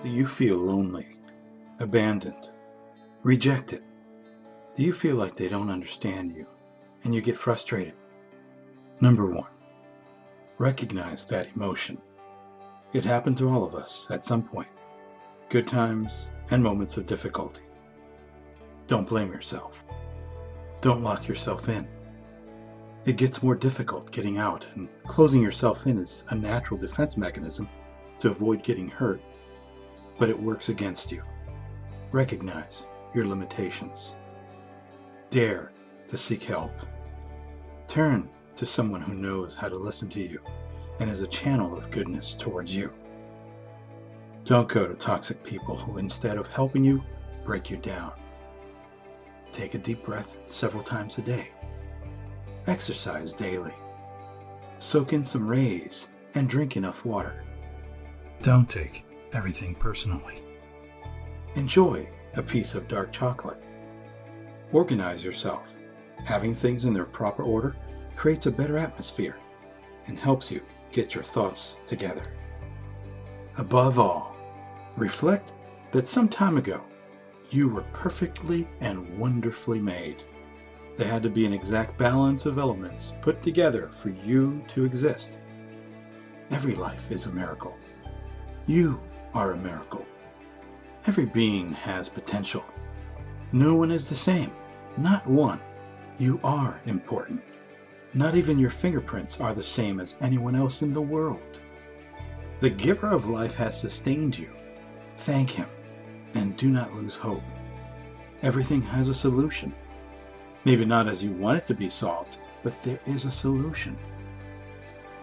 Do you feel lonely, abandoned, rejected? Do you feel like they don't understand you and you get frustrated? Number one, recognize that emotion. It happened to all of us at some point good times and moments of difficulty. Don't blame yourself. Don't lock yourself in. It gets more difficult getting out, and closing yourself in is a natural defense mechanism to avoid getting hurt but it works against you. Recognize your limitations. Dare to seek help. Turn to someone who knows how to listen to you and is a channel of goodness towards you. Don't go to toxic people who, instead of helping you, break you down. Take a deep breath several times a day. Exercise daily. Soak in some rays and drink enough water. Don't take everything personally. Enjoy a piece of dark chocolate. Organize yourself. Having things in their proper order creates a better atmosphere and helps you get your thoughts together. Above all, reflect that some time ago you were perfectly and wonderfully made. There had to be an exact balance of elements put together for you to exist. Every life is a miracle. You are a miracle. Every being has potential. No one is the same, not one. You are important. Not even your fingerprints are the same as anyone else in the world. The giver of life has sustained you. Thank him and do not lose hope. Everything has a solution. Maybe not as you want it to be solved, but there is a solution.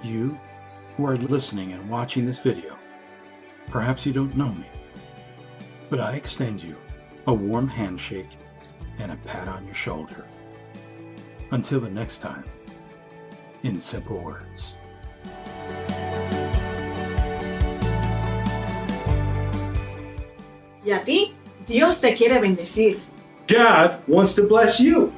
You who are listening and watching this video Perhaps you don't know me, but I extend you a warm handshake and a pat on your shoulder. Until the next time, in simple words. Y a ti, Dios te quiere bendecir. God wants to bless you.